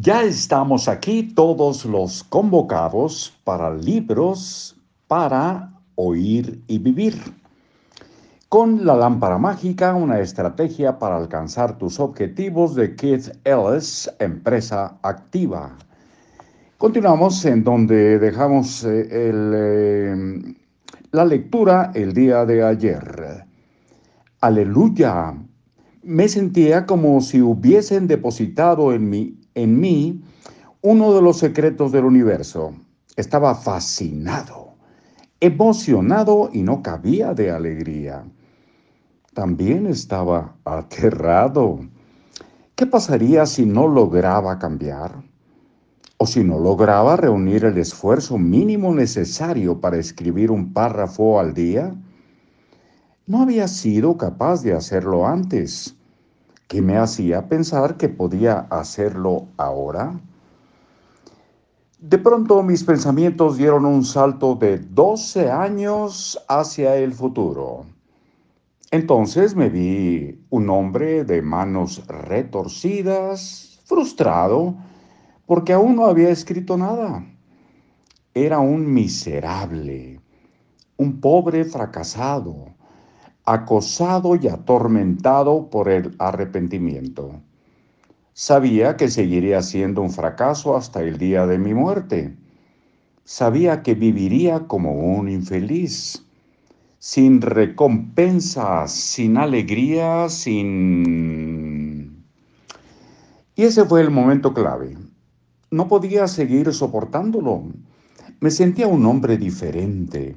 Ya estamos aquí todos los convocados para libros para oír y vivir. Con la lámpara mágica, una estrategia para alcanzar tus objetivos de Keith Ellis, empresa activa. Continuamos en donde dejamos eh, eh, la lectura el día de ayer. Aleluya. Me sentía como si hubiesen depositado en mí, en mí uno de los secretos del universo. Estaba fascinado, emocionado y no cabía de alegría. También estaba aterrado. ¿Qué pasaría si no lograba cambiar? ¿O si no lograba reunir el esfuerzo mínimo necesario para escribir un párrafo al día? No había sido capaz de hacerlo antes. ¿Qué me hacía pensar que podía hacerlo ahora? De pronto mis pensamientos dieron un salto de 12 años hacia el futuro. Entonces me vi un hombre de manos retorcidas, frustrado, porque aún no había escrito nada. Era un miserable, un pobre fracasado, acosado y atormentado por el arrepentimiento. Sabía que seguiría siendo un fracaso hasta el día de mi muerte. Sabía que viviría como un infeliz, sin recompensa, sin alegría, sin... Y ese fue el momento clave. No podía seguir soportándolo. Me sentía un hombre diferente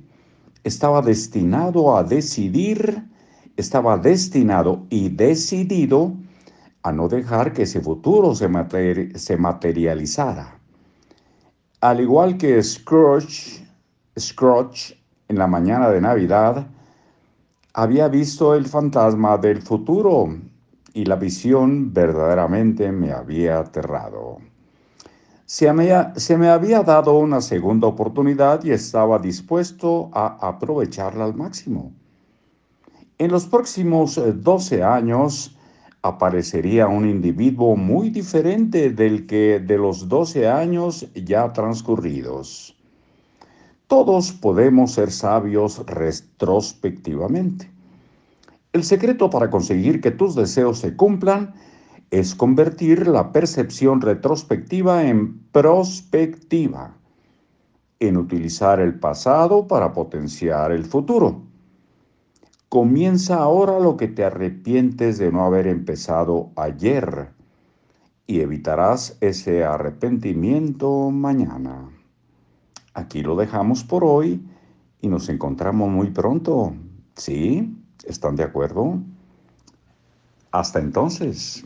estaba destinado a decidir, estaba destinado y decidido a no dejar que ese futuro se, se materializara. Al igual que Scrooge, Scrooge en la mañana de Navidad, había visto el fantasma del futuro y la visión verdaderamente me había aterrado. Se me, había dado una segunda oportunidad y estaba dispuesto a aprovecharla al máximo. En los próximos 12 eh, años aparecería un individuo muy diferente del que de los 12 años ya transcurridos. Todos podemos ser sabios retrospectivamente. El secreto para conseguir que tus deseos se cumplan es convertir la percepción retrospectiva en prospectiva, en utilizar el pasado para potenciar el futuro. Comienza ahora lo que te arrepientes de no haber empezado ayer y evitarás ese arrepentimiento mañana. Aquí lo dejamos por hoy y nos encontramos muy pronto. ¿Sí? ¿Están de acuerdo? Hasta entonces.